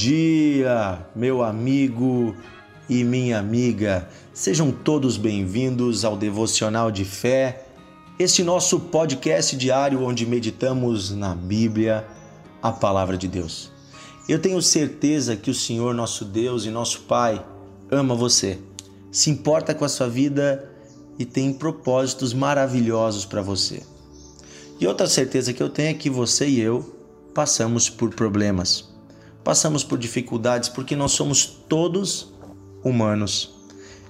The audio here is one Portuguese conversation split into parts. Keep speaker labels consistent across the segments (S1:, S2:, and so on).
S1: dia, meu amigo e minha amiga. Sejam todos bem-vindos ao Devocional de Fé, este nosso podcast diário onde meditamos na Bíblia, a palavra de Deus. Eu tenho certeza que o Senhor, nosso Deus e nosso Pai, ama você, se importa com a sua vida e tem propósitos maravilhosos para você. E outra certeza que eu tenho é que você e eu passamos por problemas passamos por dificuldades porque nós somos todos humanos.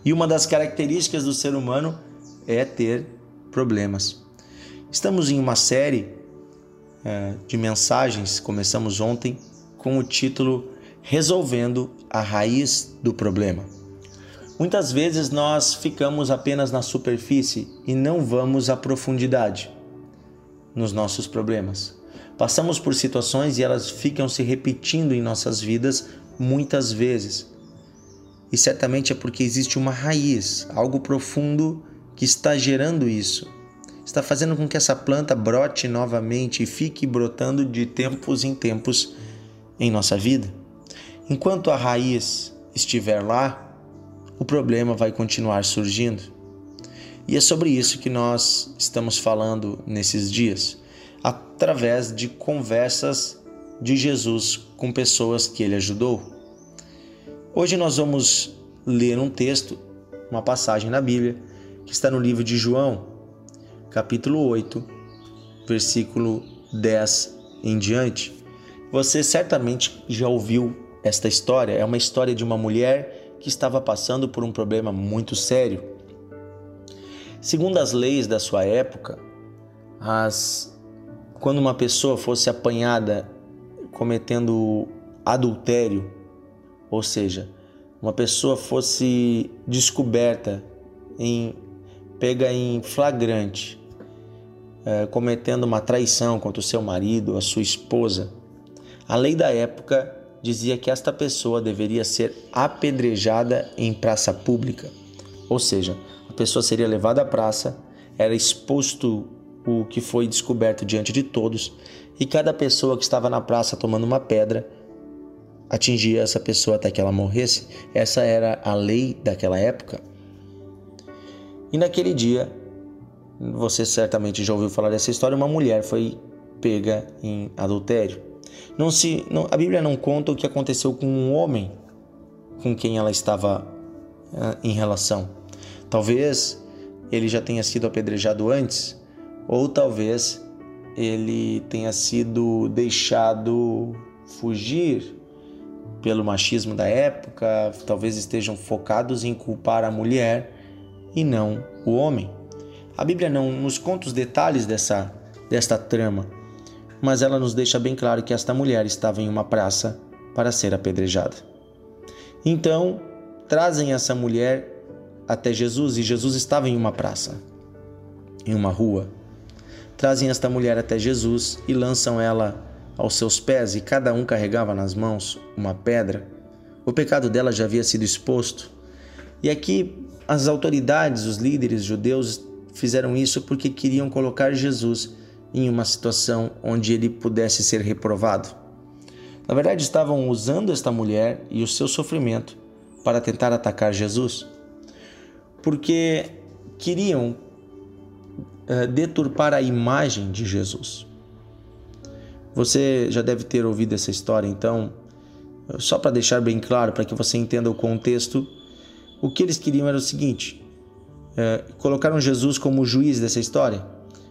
S1: E uma das características do ser humano é ter problemas. Estamos em uma série é, de mensagens, começamos ontem com o título Resolvendo a Raiz do Problema. Muitas vezes nós ficamos apenas na superfície e não vamos à profundidade nos nossos problemas. Passamos por situações e elas ficam se repetindo em nossas vidas muitas vezes. E certamente é porque existe uma raiz, algo profundo que está gerando isso. Está fazendo com que essa planta brote novamente e fique brotando de tempos em tempos em nossa vida. Enquanto a raiz estiver lá, o problema vai continuar surgindo. E é sobre isso que nós estamos falando nesses dias através de conversas de Jesus com pessoas que ele ajudou. Hoje nós vamos ler um texto, uma passagem na Bíblia, que está no livro de João, capítulo 8, versículo 10 em diante. Você certamente já ouviu esta história. É uma história de uma mulher que estava passando por um problema muito sério. Segundo as leis da sua época, as quando uma pessoa fosse apanhada cometendo adultério, ou seja, uma pessoa fosse descoberta em pega em flagrante, é, cometendo uma traição contra o seu marido, a sua esposa, a lei da época dizia que esta pessoa deveria ser apedrejada em praça pública, ou seja, a pessoa seria levada à praça, era exposto o que foi descoberto diante de todos, e cada pessoa que estava na praça tomando uma pedra atingia essa pessoa até que ela morresse. Essa era a lei daquela época. E naquele dia, você certamente já ouviu falar dessa história, uma mulher foi pega em adultério. Não se, não, a Bíblia não conta o que aconteceu com um homem com quem ela estava uh, em relação. Talvez ele já tenha sido apedrejado antes, ou talvez ele tenha sido deixado fugir pelo machismo da época, talvez estejam focados em culpar a mulher e não o homem. A Bíblia não nos conta os detalhes dessa, desta trama, mas ela nos deixa bem claro que esta mulher estava em uma praça para ser apedrejada. Então, trazem essa mulher até Jesus e Jesus estava em uma praça, em uma rua trazem esta mulher até Jesus e lançam ela aos seus pés, e cada um carregava nas mãos uma pedra. O pecado dela já havia sido exposto. E aqui as autoridades, os líderes judeus, fizeram isso porque queriam colocar Jesus em uma situação onde ele pudesse ser reprovado. Na verdade, estavam usando esta mulher e o seu sofrimento para tentar atacar Jesus, porque queriam deturpar a imagem de Jesus. Você já deve ter ouvido essa história, então, só para deixar bem claro, para que você entenda o contexto, o que eles queriam era o seguinte: é, colocaram Jesus como juiz dessa história.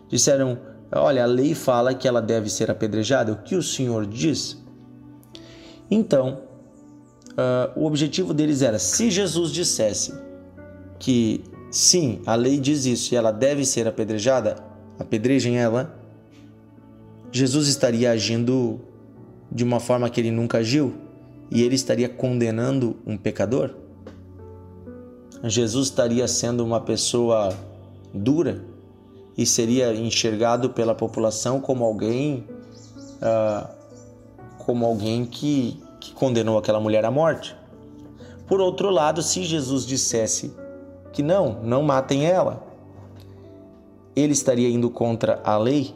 S1: Disseram: Olha, a lei fala que ela deve ser apedrejada, o que o Senhor diz? Então, uh, o objetivo deles era: se Jesus dissesse que Sim, a lei diz isso e ela deve ser apedrejada. Apedrejem ela. Jesus estaria agindo de uma forma que ele nunca agiu e ele estaria condenando um pecador? Jesus estaria sendo uma pessoa dura e seria enxergado pela população como alguém uh, como alguém que, que condenou aquela mulher à morte. Por outro lado, se Jesus dissesse que não, não matem ela. Ele estaria indo contra a lei?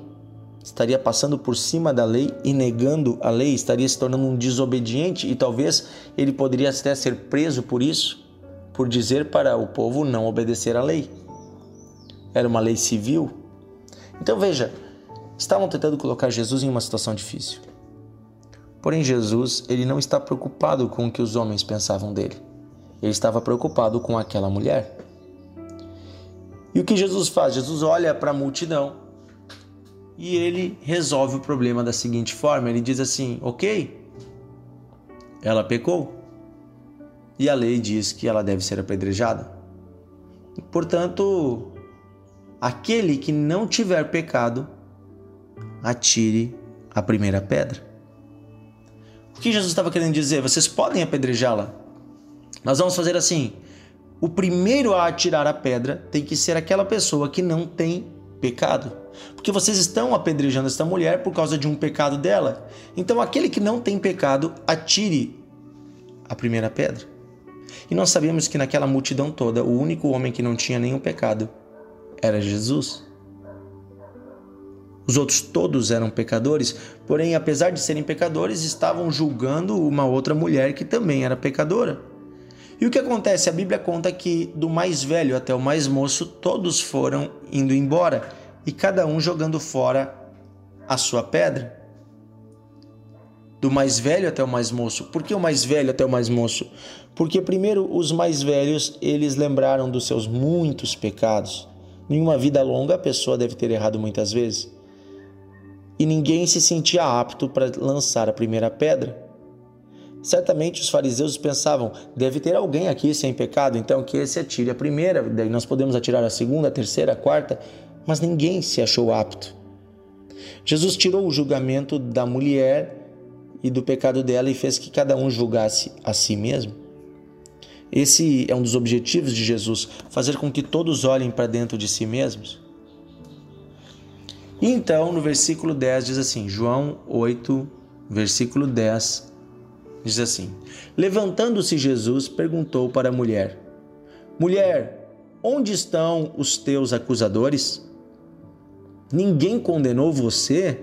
S1: estaria passando por cima da lei e negando a lei, estaria se tornando um desobediente e talvez ele poderia até ser preso por isso, por dizer para o povo não obedecer à lei. Era uma lei civil. Então veja, estavam tentando colocar Jesus em uma situação difícil. Porém Jesus, ele não está preocupado com o que os homens pensavam dele. Ele estava preocupado com aquela mulher. E o que Jesus faz? Jesus olha para a multidão e ele resolve o problema da seguinte forma: ele diz assim, ok, ela pecou e a lei diz que ela deve ser apedrejada. Portanto, aquele que não tiver pecado, atire a primeira pedra. O que Jesus estava querendo dizer? Vocês podem apedrejá-la. Nós vamos fazer assim: o primeiro a atirar a pedra tem que ser aquela pessoa que não tem pecado. Porque vocês estão apedrejando esta mulher por causa de um pecado dela. Então, aquele que não tem pecado, atire a primeira pedra. E nós sabemos que naquela multidão toda, o único homem que não tinha nenhum pecado era Jesus. Os outros todos eram pecadores, porém, apesar de serem pecadores, estavam julgando uma outra mulher que também era pecadora. E o que acontece? A Bíblia conta que do mais velho até o mais moço, todos foram indo embora e cada um jogando fora a sua pedra. Do mais velho até o mais moço. Por que o mais velho até o mais moço? Porque primeiro os mais velhos, eles lembraram dos seus muitos pecados. Em uma vida longa a pessoa deve ter errado muitas vezes. E ninguém se sentia apto para lançar a primeira pedra. Certamente os fariseus pensavam: deve ter alguém aqui sem pecado, então que esse atire a primeira, nós podemos atirar a segunda, a terceira, a quarta, mas ninguém se achou apto. Jesus tirou o julgamento da mulher e do pecado dela e fez que cada um julgasse a si mesmo. Esse é um dos objetivos de Jesus, fazer com que todos olhem para dentro de si mesmos. E então, no versículo 10 diz assim, João 8, versículo 10, Diz assim: Levantando-se Jesus, perguntou para a mulher: Mulher, onde estão os teus acusadores? Ninguém condenou você?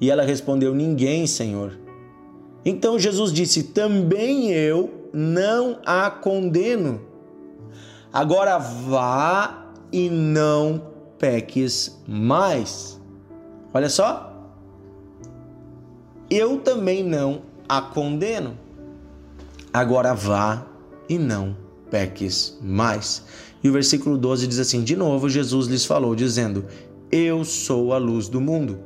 S1: E ela respondeu: Ninguém, Senhor. Então Jesus disse: Também eu não a condeno. Agora vá e não peques mais. Olha só. Eu também não a condeno. Agora vá e não peques mais. E o versículo 12 diz assim: De novo, Jesus lhes falou, dizendo: Eu sou a luz do mundo.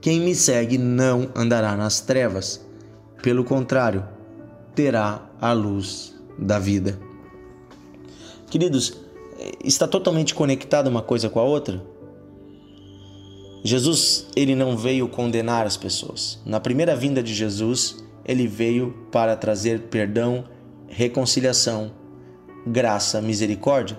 S1: Quem me segue não andará nas trevas, pelo contrário, terá a luz da vida. Queridos, está totalmente conectada uma coisa com a outra? Jesus, ele não veio condenar as pessoas. Na primeira vinda de Jesus, ele veio para trazer perdão, reconciliação, graça, misericórdia.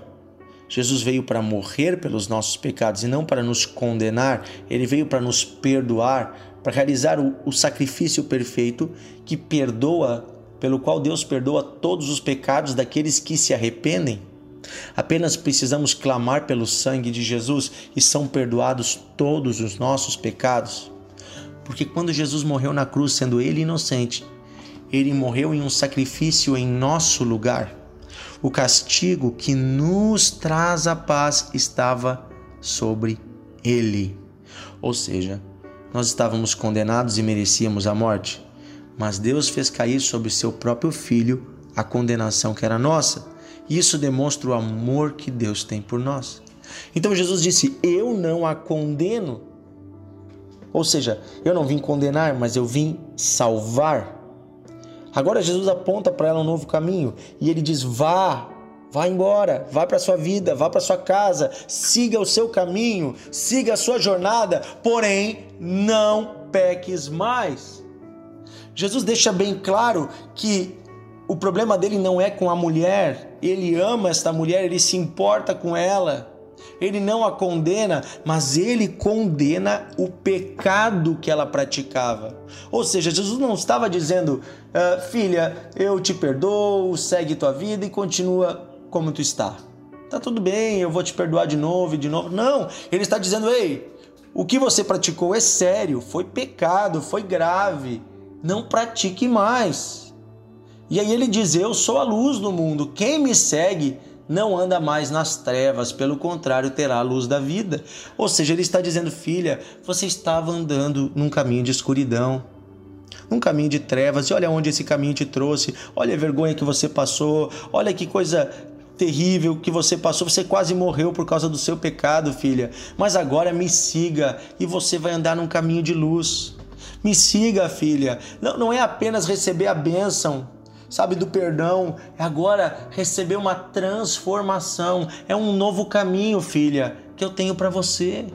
S1: Jesus veio para morrer pelos nossos pecados e não para nos condenar, ele veio para nos perdoar, para realizar o, o sacrifício perfeito que perdoa, pelo qual Deus perdoa todos os pecados daqueles que se arrependem. Apenas precisamos clamar pelo sangue de Jesus e são perdoados todos os nossos pecados. Porque quando Jesus morreu na cruz, sendo ele inocente, ele morreu em um sacrifício em nosso lugar. O castigo que nos traz a paz estava sobre ele. Ou seja, nós estávamos condenados e merecíamos a morte, mas Deus fez cair sobre seu próprio filho a condenação que era nossa. Isso demonstra o amor que Deus tem por nós. Então Jesus disse: Eu não a condeno. Ou seja, eu não vim condenar, mas eu vim salvar. Agora Jesus aponta para ela um novo caminho e ele diz: Vá, vá embora, vá para sua vida, vá para sua casa, siga o seu caminho, siga a sua jornada, porém não peques mais. Jesus deixa bem claro que o problema dele não é com a mulher, ele ama esta mulher, ele se importa com ela. Ele não a condena, mas ele condena o pecado que ela praticava. Ou seja, Jesus não estava dizendo, ah, filha, eu te perdoo, segue tua vida e continua como tu está. Tá tudo bem, eu vou te perdoar de novo e de novo. Não, ele está dizendo, ei, O que você praticou é sério, foi pecado, foi grave. Não pratique mais. E aí ele diz: Eu sou a luz do mundo. Quem me segue não anda mais nas trevas, pelo contrário, terá a luz da vida. Ou seja, ele está dizendo, filha, você estava andando num caminho de escuridão, num caminho de trevas, e olha onde esse caminho te trouxe, olha a vergonha que você passou, olha que coisa terrível que você passou, você quase morreu por causa do seu pecado, filha. Mas agora me siga e você vai andar num caminho de luz. Me siga, filha. Não, não é apenas receber a bênção, sabe, do perdão, agora receber uma transformação, é um novo caminho, filha, que eu tenho para você.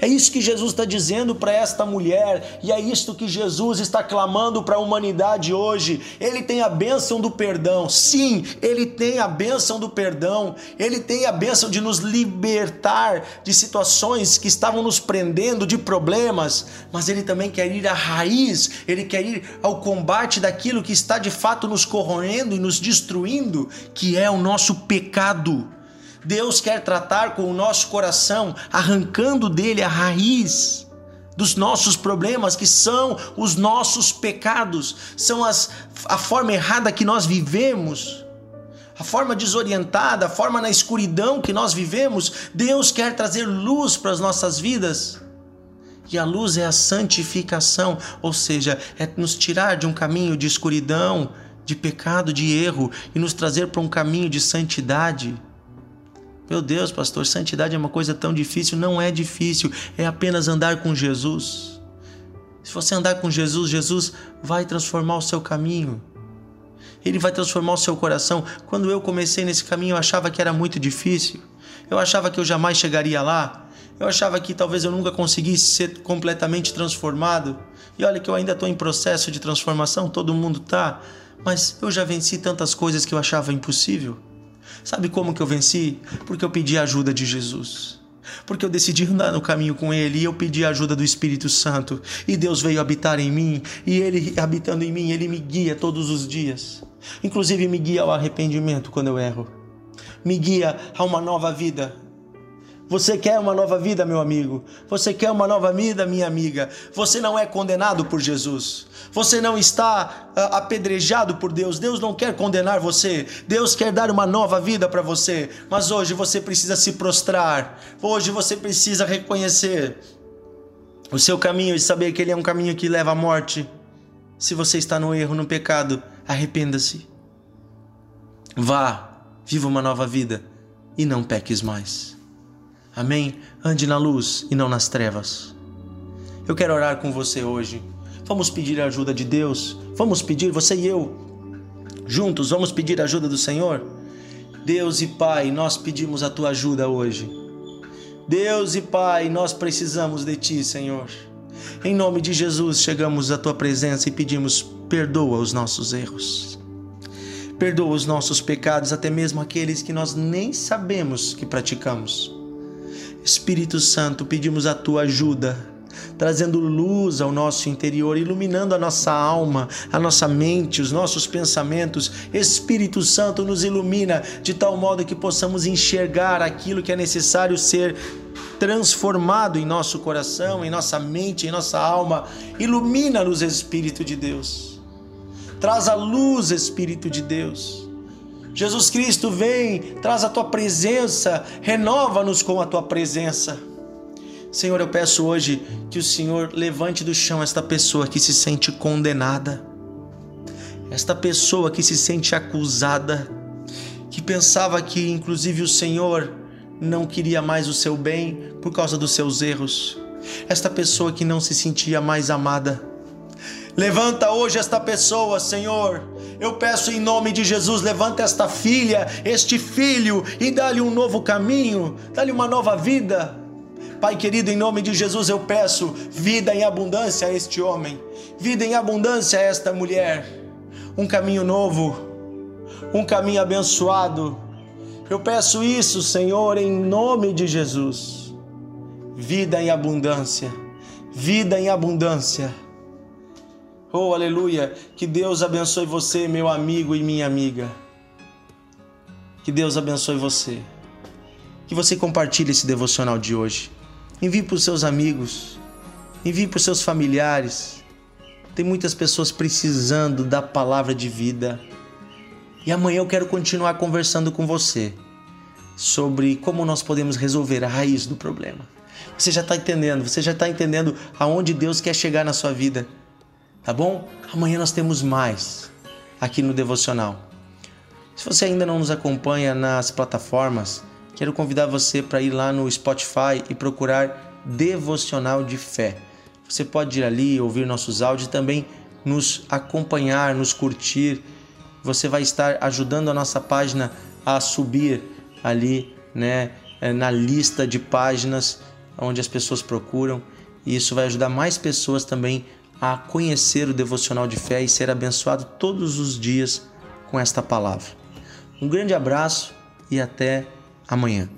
S1: É isso que Jesus está dizendo para esta mulher, e é isto que Jesus está clamando para a humanidade hoje. Ele tem a bênção do perdão, sim, ele tem a bênção do perdão, ele tem a bênção de nos libertar de situações que estavam nos prendendo, de problemas, mas ele também quer ir à raiz, ele quer ir ao combate daquilo que está de fato nos corroendo e nos destruindo, que é o nosso pecado. Deus quer tratar com o nosso coração, arrancando dele a raiz dos nossos problemas, que são os nossos pecados, são as, a forma errada que nós vivemos, a forma desorientada, a forma na escuridão que nós vivemos. Deus quer trazer luz para as nossas vidas. E a luz é a santificação, ou seja, é nos tirar de um caminho de escuridão, de pecado, de erro e nos trazer para um caminho de santidade. Meu Deus, pastor, santidade é uma coisa tão difícil. Não é difícil, é apenas andar com Jesus. Se você andar com Jesus, Jesus vai transformar o seu caminho. Ele vai transformar o seu coração. Quando eu comecei nesse caminho, eu achava que era muito difícil. Eu achava que eu jamais chegaria lá. Eu achava que talvez eu nunca conseguisse ser completamente transformado. E olha que eu ainda estou em processo de transformação, todo mundo tá. Mas eu já venci tantas coisas que eu achava impossível. Sabe como que eu venci? Porque eu pedi a ajuda de Jesus. Porque eu decidi andar no caminho com Ele e eu pedi a ajuda do Espírito Santo. E Deus veio habitar em mim. E Ele habitando em mim, Ele me guia todos os dias. Inclusive me guia ao arrependimento quando eu erro. Me guia a uma nova vida. Você quer uma nova vida, meu amigo? Você quer uma nova vida, minha amiga? Você não é condenado por Jesus. Você não está uh, apedrejado por Deus. Deus não quer condenar você. Deus quer dar uma nova vida para você. Mas hoje você precisa se prostrar. Hoje você precisa reconhecer o seu caminho e saber que ele é um caminho que leva à morte. Se você está no erro, no pecado, arrependa-se. Vá, viva uma nova vida e não peques mais. Amém? Ande na luz e não nas trevas. Eu quero orar com você hoje. Vamos pedir a ajuda de Deus. Vamos pedir, você e eu, juntos, vamos pedir a ajuda do Senhor. Deus e Pai, nós pedimos a tua ajuda hoje. Deus e Pai, nós precisamos de ti, Senhor. Em nome de Jesus, chegamos à tua presença e pedimos: perdoa os nossos erros. Perdoa os nossos pecados, até mesmo aqueles que nós nem sabemos que praticamos. Espírito Santo, pedimos a tua ajuda, trazendo luz ao nosso interior, iluminando a nossa alma, a nossa mente, os nossos pensamentos. Espírito Santo nos ilumina de tal modo que possamos enxergar aquilo que é necessário ser transformado em nosso coração, em nossa mente, em nossa alma. Ilumina-nos, Espírito de Deus. Traz a luz, Espírito de Deus Jesus Cristo vem, traz a tua presença, renova-nos com a tua presença. Senhor, eu peço hoje que o Senhor levante do chão esta pessoa que se sente condenada, esta pessoa que se sente acusada, que pensava que inclusive o Senhor não queria mais o seu bem por causa dos seus erros, esta pessoa que não se sentia mais amada. Levanta hoje esta pessoa, Senhor, eu peço em nome de Jesus, levanta esta filha, este filho e dá-lhe um novo caminho, dá-lhe uma nova vida. Pai querido, em nome de Jesus eu peço vida em abundância a este homem, vida em abundância a esta mulher, um caminho novo, um caminho abençoado. Eu peço isso, Senhor, em nome de Jesus. Vida em abundância, vida em abundância. Oh, aleluia! Que Deus abençoe você, meu amigo e minha amiga. Que Deus abençoe você. Que você compartilhe esse devocional de hoje. Envie para os seus amigos, envie para os seus familiares. Tem muitas pessoas precisando da palavra de vida. E amanhã eu quero continuar conversando com você sobre como nós podemos resolver a raiz do problema. Você já está entendendo, você já está entendendo aonde Deus quer chegar na sua vida, tá bom? Amanhã nós temos mais aqui no Devocional. Se você ainda não nos acompanha nas plataformas, quero convidar você para ir lá no Spotify e procurar Devocional de Fé. Você pode ir ali, ouvir nossos áudios e também nos acompanhar, nos curtir. Você vai estar ajudando a nossa página a subir ali, né, é, na lista de páginas onde as pessoas procuram. E isso vai ajudar mais pessoas também a conhecer o devocional de fé e ser abençoado todos os dias com esta palavra. Um grande abraço e até amanhã.